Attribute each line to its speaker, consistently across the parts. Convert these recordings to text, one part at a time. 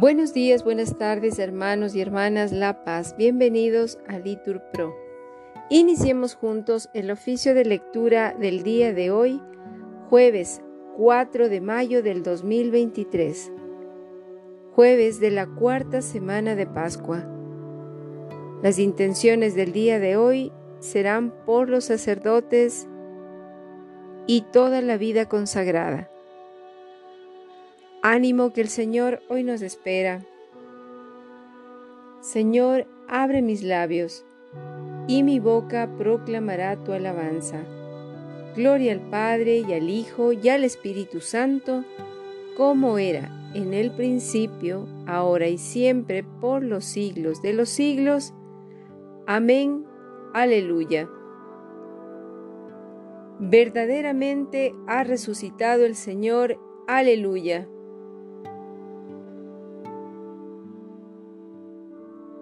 Speaker 1: Buenos días, buenas tardes, hermanos y hermanas La Paz. Bienvenidos a Litur Pro. Iniciemos juntos el oficio de lectura del día de hoy, jueves 4 de mayo del 2023, jueves de la cuarta semana de Pascua. Las intenciones del día de hoy serán por los sacerdotes y toda la vida consagrada. Ánimo que el Señor hoy nos espera. Señor, abre mis labios, y mi boca proclamará tu alabanza. Gloria al Padre y al Hijo y al Espíritu Santo, como era en el principio, ahora y siempre, por los siglos de los siglos. Amén. Aleluya. Verdaderamente ha resucitado el Señor. Aleluya.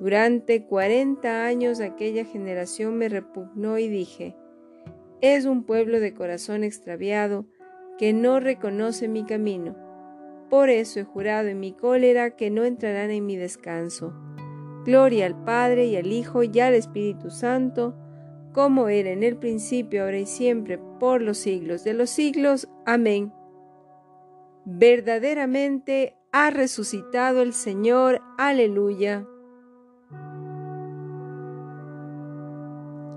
Speaker 1: Durante cuarenta años aquella generación me repugnó y dije, es un pueblo de corazón extraviado que no reconoce mi camino. Por eso he jurado en mi cólera que no entrarán en mi descanso. Gloria al Padre y al Hijo y al Espíritu Santo, como era en el principio, ahora y siempre, por los siglos de los siglos. Amén. Verdaderamente ha resucitado el Señor. Aleluya.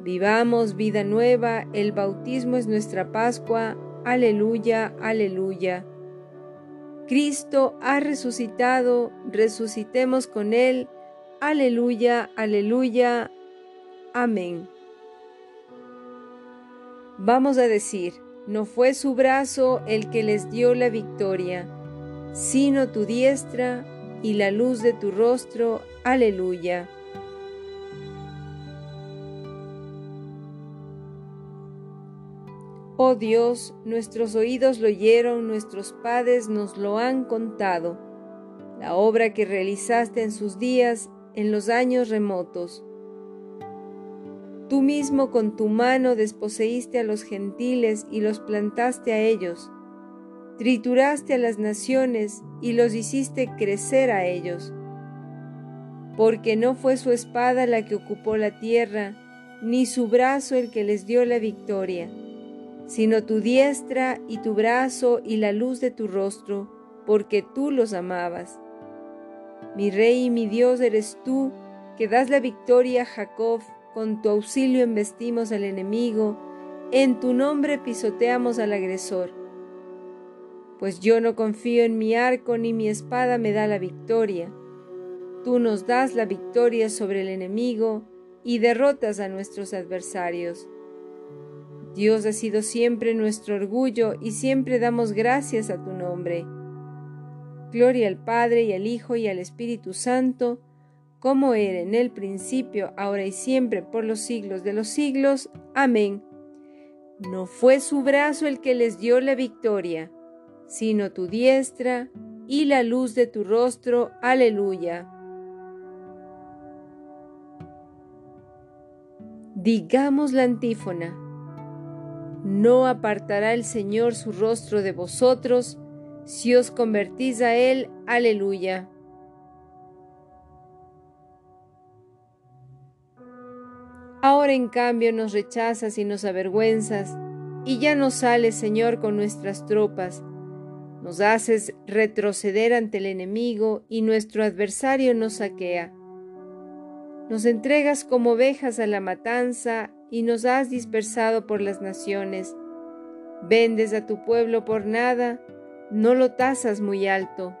Speaker 1: Vivamos vida nueva, el bautismo es nuestra Pascua. Aleluya, aleluya. Cristo ha resucitado, resucitemos con Él. Aleluya, aleluya. Amén. Vamos a decir, no fue su brazo el que les dio la victoria, sino tu diestra y la luz de tu rostro. Aleluya. Oh Dios, nuestros oídos lo oyeron, nuestros padres nos lo han contado, la obra que realizaste en sus días, en los años remotos. Tú mismo con tu mano desposeíste a los gentiles y los plantaste a ellos, trituraste a las naciones y los hiciste crecer a ellos. Porque no fue su espada la que ocupó la tierra, ni su brazo el que les dio la victoria sino tu diestra y tu brazo y la luz de tu rostro, porque tú los amabas. Mi rey y mi Dios eres tú, que das la victoria a Jacob, con tu auxilio embestimos al enemigo, en tu nombre pisoteamos al agresor. Pues yo no confío en mi arco ni mi espada me da la victoria. Tú nos das la victoria sobre el enemigo y derrotas a nuestros adversarios. Dios ha sido siempre nuestro orgullo y siempre damos gracias a tu nombre. Gloria al Padre y al Hijo y al Espíritu Santo, como era en el principio, ahora y siempre, por los siglos de los siglos. Amén. No fue su brazo el que les dio la victoria, sino tu diestra y la luz de tu rostro. Aleluya. Digamos la antífona. No apartará el Señor su rostro de vosotros si os convertís a Él. Aleluya. Ahora en cambio nos rechazas y nos avergüenzas, y ya no sales, Señor, con nuestras tropas. Nos haces retroceder ante el enemigo y nuestro adversario nos saquea. Nos entregas como ovejas a la matanza y nos has dispersado por las naciones. Vendes a tu pueblo por nada, no lo tasas muy alto.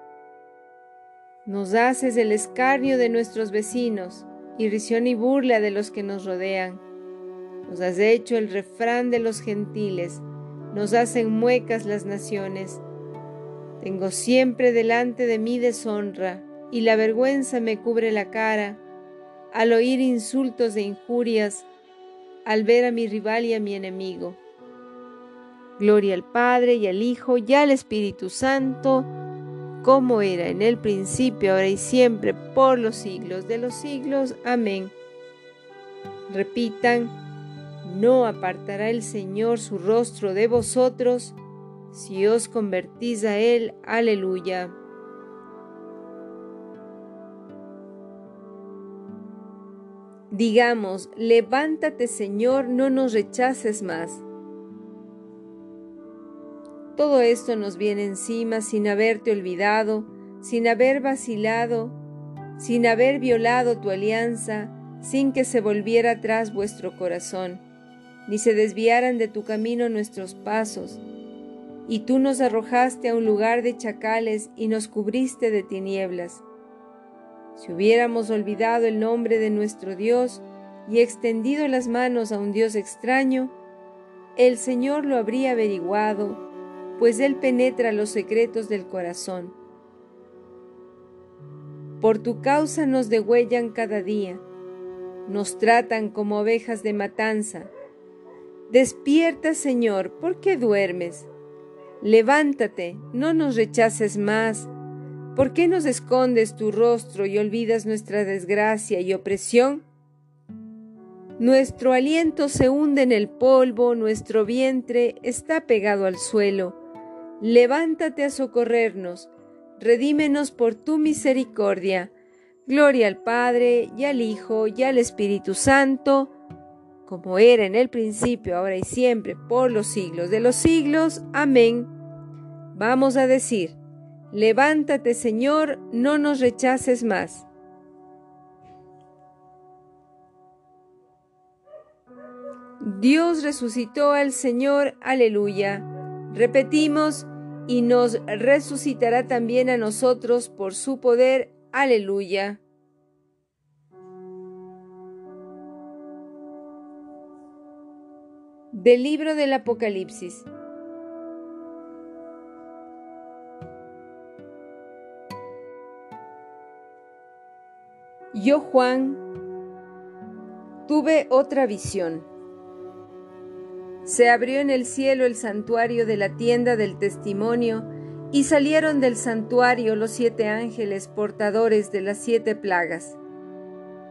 Speaker 1: Nos haces el escarnio de nuestros vecinos, irrisión y burla de los que nos rodean. Nos has hecho el refrán de los gentiles, nos hacen muecas las naciones. Tengo siempre delante de mí deshonra, y la vergüenza me cubre la cara, al oír insultos e injurias, al ver a mi rival y a mi enemigo. Gloria al Padre y al Hijo y al Espíritu Santo, como era en el principio, ahora y siempre, por los siglos de los siglos. Amén. Repitan, no apartará el Señor su rostro de vosotros, si os convertís a Él. Aleluya. Digamos, levántate Señor, no nos rechaces más. Todo esto nos viene encima sin haberte olvidado, sin haber vacilado, sin haber violado tu alianza, sin que se volviera atrás vuestro corazón, ni se desviaran de tu camino nuestros pasos. Y tú nos arrojaste a un lugar de chacales y nos cubriste de tinieblas. Si hubiéramos olvidado el nombre de nuestro Dios y extendido las manos a un Dios extraño, el Señor lo habría averiguado pues Él penetra los secretos del corazón. Por tu causa nos degüellan cada día, nos tratan como ovejas de matanza. Despierta, Señor, ¿por qué duermes? Levántate, no nos rechaces más. ¿Por qué nos escondes tu rostro y olvidas nuestra desgracia y opresión? Nuestro aliento se hunde en el polvo, nuestro vientre está pegado al suelo levántate a socorrernos, redímenos por tu misericordia. Gloria al Padre, y al Hijo, y al Espíritu Santo, como era en el principio, ahora y siempre, por los siglos de los siglos. Amén. Vamos a decir, levántate Señor, no nos rechaces más. Dios resucitó al Señor, aleluya. Repetimos, y nos resucitará también a nosotros por su poder. Aleluya. Del libro del Apocalipsis. Yo, Juan, tuve otra visión se abrió en el cielo el santuario de la tienda del testimonio, y salieron del santuario los siete ángeles portadores de las siete plagas,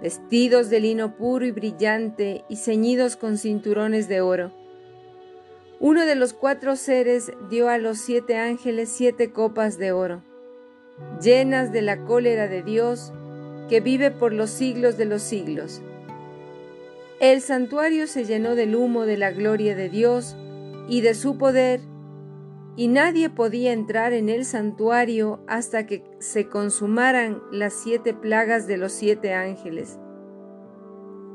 Speaker 1: vestidos de lino puro y brillante y ceñidos con cinturones de oro. Uno de los cuatro seres dio a los siete ángeles siete copas de oro, llenas de la cólera de Dios, que vive por los siglos de los siglos. El santuario se llenó del humo de la gloria de Dios y de su poder, y nadie podía entrar en el santuario hasta que se consumaran las siete plagas de los siete ángeles.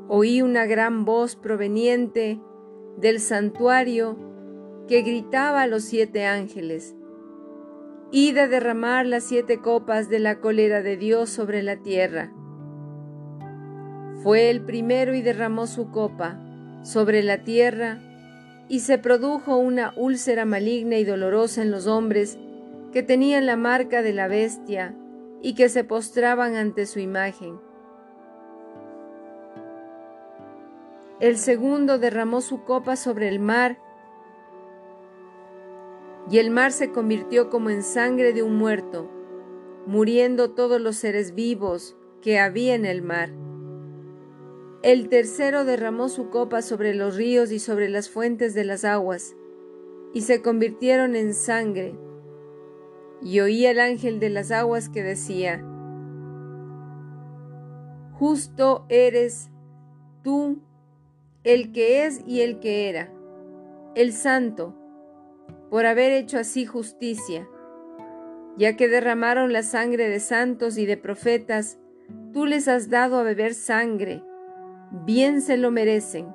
Speaker 1: Oí una gran voz proveniente del santuario que gritaba a los siete ángeles, Id a derramar las siete copas de la cólera de Dios sobre la tierra. Fue el primero y derramó su copa sobre la tierra, y se produjo una úlcera maligna y dolorosa en los hombres que tenían la marca de la bestia y que se postraban ante su imagen. El segundo derramó su copa sobre el mar, y el mar se convirtió como en sangre de un muerto, muriendo todos los seres vivos que había en el mar. El tercero derramó su copa sobre los ríos y sobre las fuentes de las aguas, y se convirtieron en sangre. Y oí el ángel de las aguas que decía, Justo eres tú, el que es y el que era, el santo, por haber hecho así justicia, ya que derramaron la sangre de santos y de profetas, tú les has dado a beber sangre bien se lo merecen.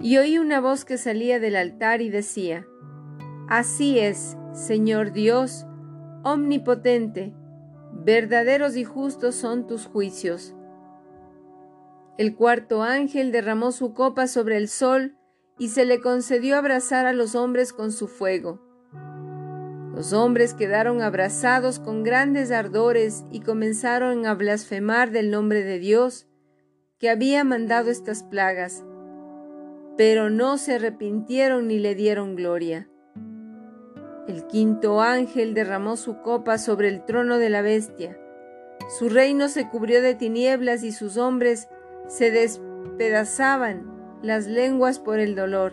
Speaker 1: Y oí una voz que salía del altar y decía, Así es, Señor Dios, omnipotente, verdaderos y justos son tus juicios. El cuarto ángel derramó su copa sobre el sol y se le concedió abrazar a los hombres con su fuego. Los hombres quedaron abrazados con grandes ardores y comenzaron a blasfemar del nombre de Dios que había mandado estas plagas, pero no se arrepintieron ni le dieron gloria. El quinto ángel derramó su copa sobre el trono de la bestia. Su reino se cubrió de tinieblas y sus hombres se despedazaban las lenguas por el dolor.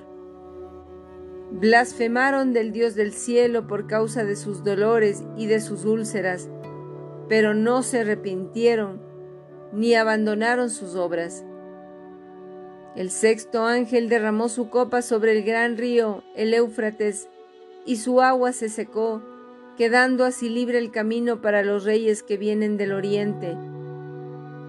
Speaker 1: Blasfemaron del Dios del cielo por causa de sus dolores y de sus úlceras, pero no se arrepintieron ni abandonaron sus obras. El sexto ángel derramó su copa sobre el gran río, el Éufrates, y su agua se secó, quedando así libre el camino para los reyes que vienen del oriente.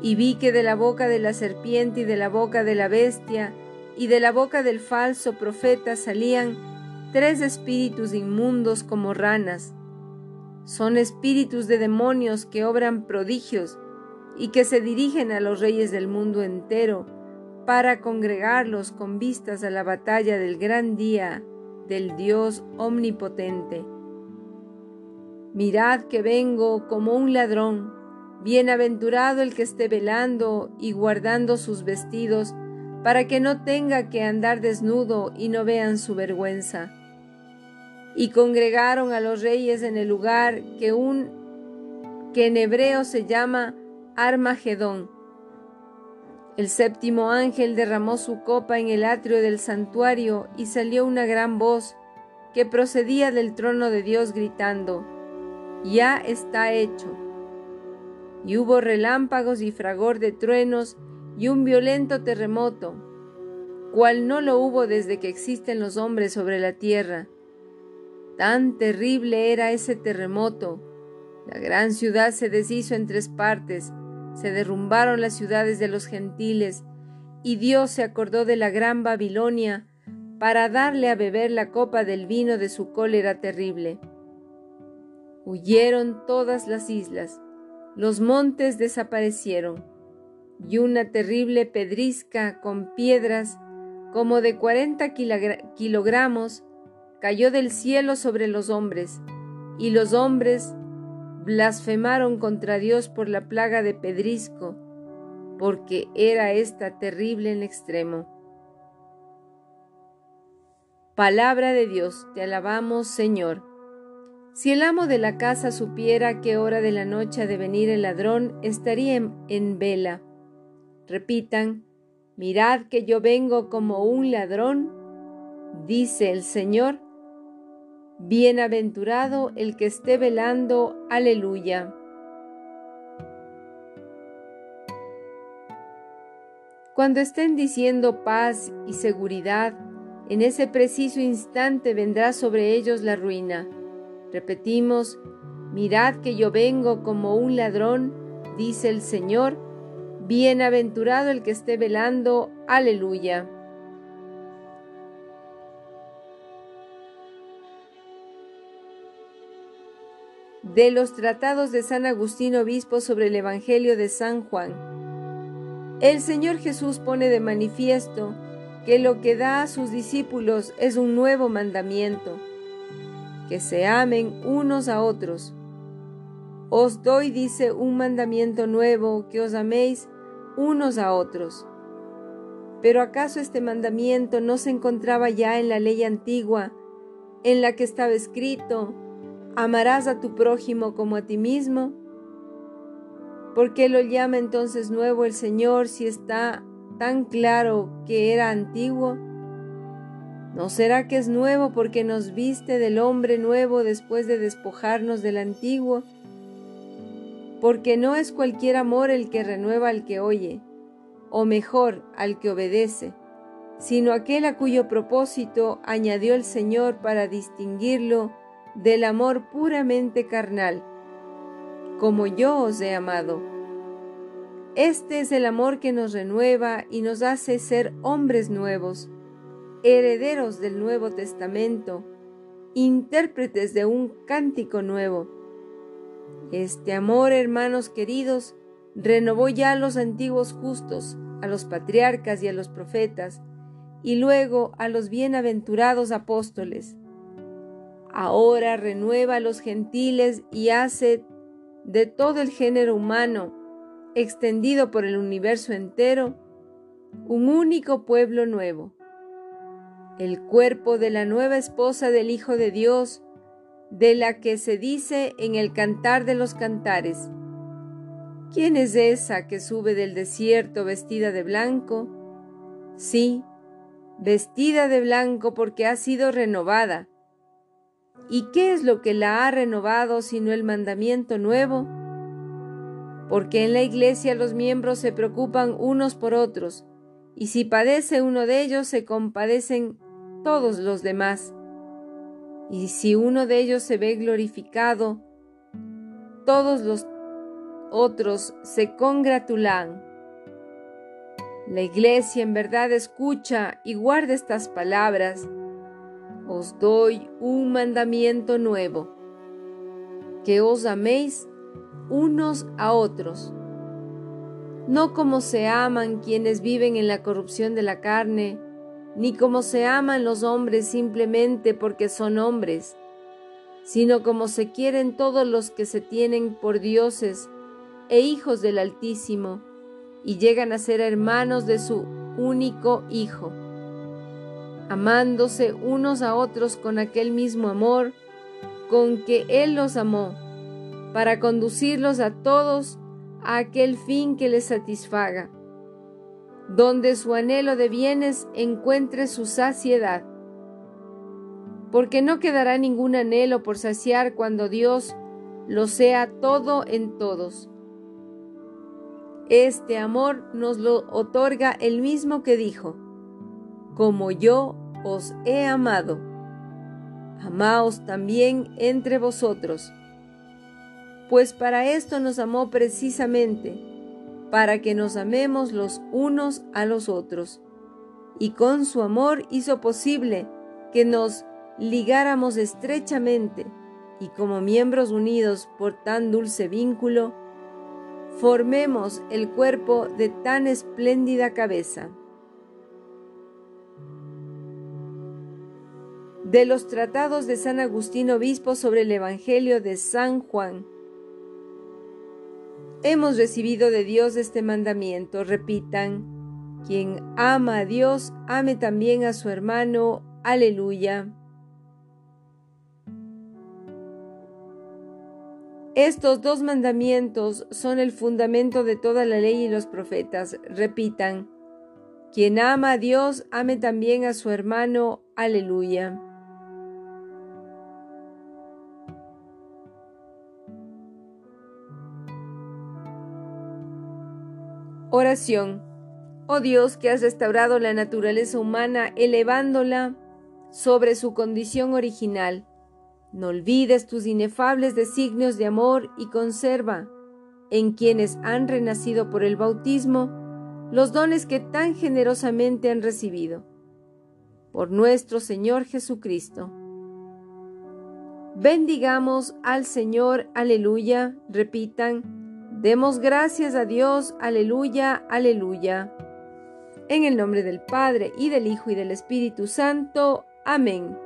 Speaker 1: Y vi que de la boca de la serpiente y de la boca de la bestia y de la boca del falso profeta salían tres espíritus inmundos como ranas. Son espíritus de demonios que obran prodigios y que se dirigen a los reyes del mundo entero para congregarlos con vistas a la batalla del gran día del Dios omnipotente. Mirad que vengo como un ladrón, bienaventurado el que esté velando y guardando sus vestidos, para que no tenga que andar desnudo y no vean su vergüenza. Y congregaron a los reyes en el lugar que un que en hebreo se llama Armagedón. El séptimo ángel derramó su copa en el atrio del santuario y salió una gran voz que procedía del trono de Dios gritando, Ya está hecho. Y hubo relámpagos y fragor de truenos y un violento terremoto, cual no lo hubo desde que existen los hombres sobre la tierra. Tan terrible era ese terremoto. La gran ciudad se deshizo en tres partes, se derrumbaron las ciudades de los gentiles, y Dios se acordó de la gran Babilonia para darle a beber la copa del vino de su cólera terrible. Huyeron todas las islas, los montes desaparecieron, y una terrible pedrisca con piedras como de cuarenta kilogramos cayó del cielo sobre los hombres, y los hombres blasfemaron contra Dios por la plaga de pedrisco, porque era esta terrible en extremo. Palabra de Dios, te alabamos Señor. Si el amo de la casa supiera qué hora de la noche ha de venir el ladrón, estaría en vela. Repitan, mirad que yo vengo como un ladrón, dice el Señor, Bienaventurado el que esté velando, aleluya. Cuando estén diciendo paz y seguridad, en ese preciso instante vendrá sobre ellos la ruina. Repetimos, mirad que yo vengo como un ladrón, dice el Señor, bienaventurado el que esté velando, aleluya. de los tratados de San Agustín Obispo sobre el Evangelio de San Juan. El Señor Jesús pone de manifiesto que lo que da a sus discípulos es un nuevo mandamiento, que se amen unos a otros. Os doy, dice, un mandamiento nuevo, que os améis unos a otros. Pero ¿acaso este mandamiento no se encontraba ya en la ley antigua, en la que estaba escrito, amarás a tu prójimo como a ti mismo. ¿Por qué lo llama entonces nuevo el Señor si está tan claro que era antiguo? ¿No será que es nuevo porque nos viste del hombre nuevo después de despojarnos del antiguo? Porque no es cualquier amor el que renueva al que oye, o mejor, al que obedece, sino aquel a cuyo propósito añadió el Señor para distinguirlo del amor puramente carnal, como yo os he amado. Este es el amor que nos renueva y nos hace ser hombres nuevos herederos del Nuevo Testamento, intérpretes de un cántico nuevo. Este amor, hermanos queridos, renovó ya a los antiguos justos, a los patriarcas y a los profetas, y luego a los bienaventurados apóstoles. Ahora renueva a los gentiles y hace de todo el género humano, extendido por el universo entero, un único pueblo nuevo el cuerpo de la nueva esposa del Hijo de Dios, de la que se dice en el cantar de los cantares. ¿Quién es esa que sube del desierto vestida de blanco? Sí, vestida de blanco porque ha sido renovada. ¿Y qué es lo que la ha renovado sino el mandamiento nuevo? Porque en la iglesia los miembros se preocupan unos por otros, y si padece uno de ellos se compadecen todos los demás. Y si uno de ellos se ve glorificado, todos los otros se congratulan. La iglesia en verdad escucha y guarda estas palabras. Os doy un mandamiento nuevo, que os améis unos a otros, no como se aman quienes viven en la corrupción de la carne, ni como se aman los hombres simplemente porque son hombres, sino como se quieren todos los que se tienen por dioses e hijos del Altísimo, y llegan a ser hermanos de su único Hijo, amándose unos a otros con aquel mismo amor con que Él los amó, para conducirlos a todos a aquel fin que les satisfaga donde su anhelo de bienes encuentre su saciedad. Porque no quedará ningún anhelo por saciar cuando Dios lo sea todo en todos. Este amor nos lo otorga el mismo que dijo, como yo os he amado, amaos también entre vosotros. Pues para esto nos amó precisamente para que nos amemos los unos a los otros. Y con su amor hizo posible que nos ligáramos estrechamente y como miembros unidos por tan dulce vínculo, formemos el cuerpo de tan espléndida cabeza. De los tratados de San Agustín Obispo sobre el Evangelio de San Juan, Hemos recibido de Dios este mandamiento. Repitan, quien ama a Dios, ame también a su hermano. Aleluya. Estos dos mandamientos son el fundamento de toda la ley y los profetas. Repitan, quien ama a Dios, ame también a su hermano. Aleluya. Oración. Oh Dios que has restaurado la naturaleza humana elevándola sobre su condición original, no olvides tus inefables designios de amor y conserva en quienes han renacido por el bautismo los dones que tan generosamente han recibido. Por nuestro Señor Jesucristo. Bendigamos al Señor, aleluya, repitan, Demos gracias a Dios, aleluya, aleluya. En el nombre del Padre, y del Hijo, y del Espíritu Santo. Amén.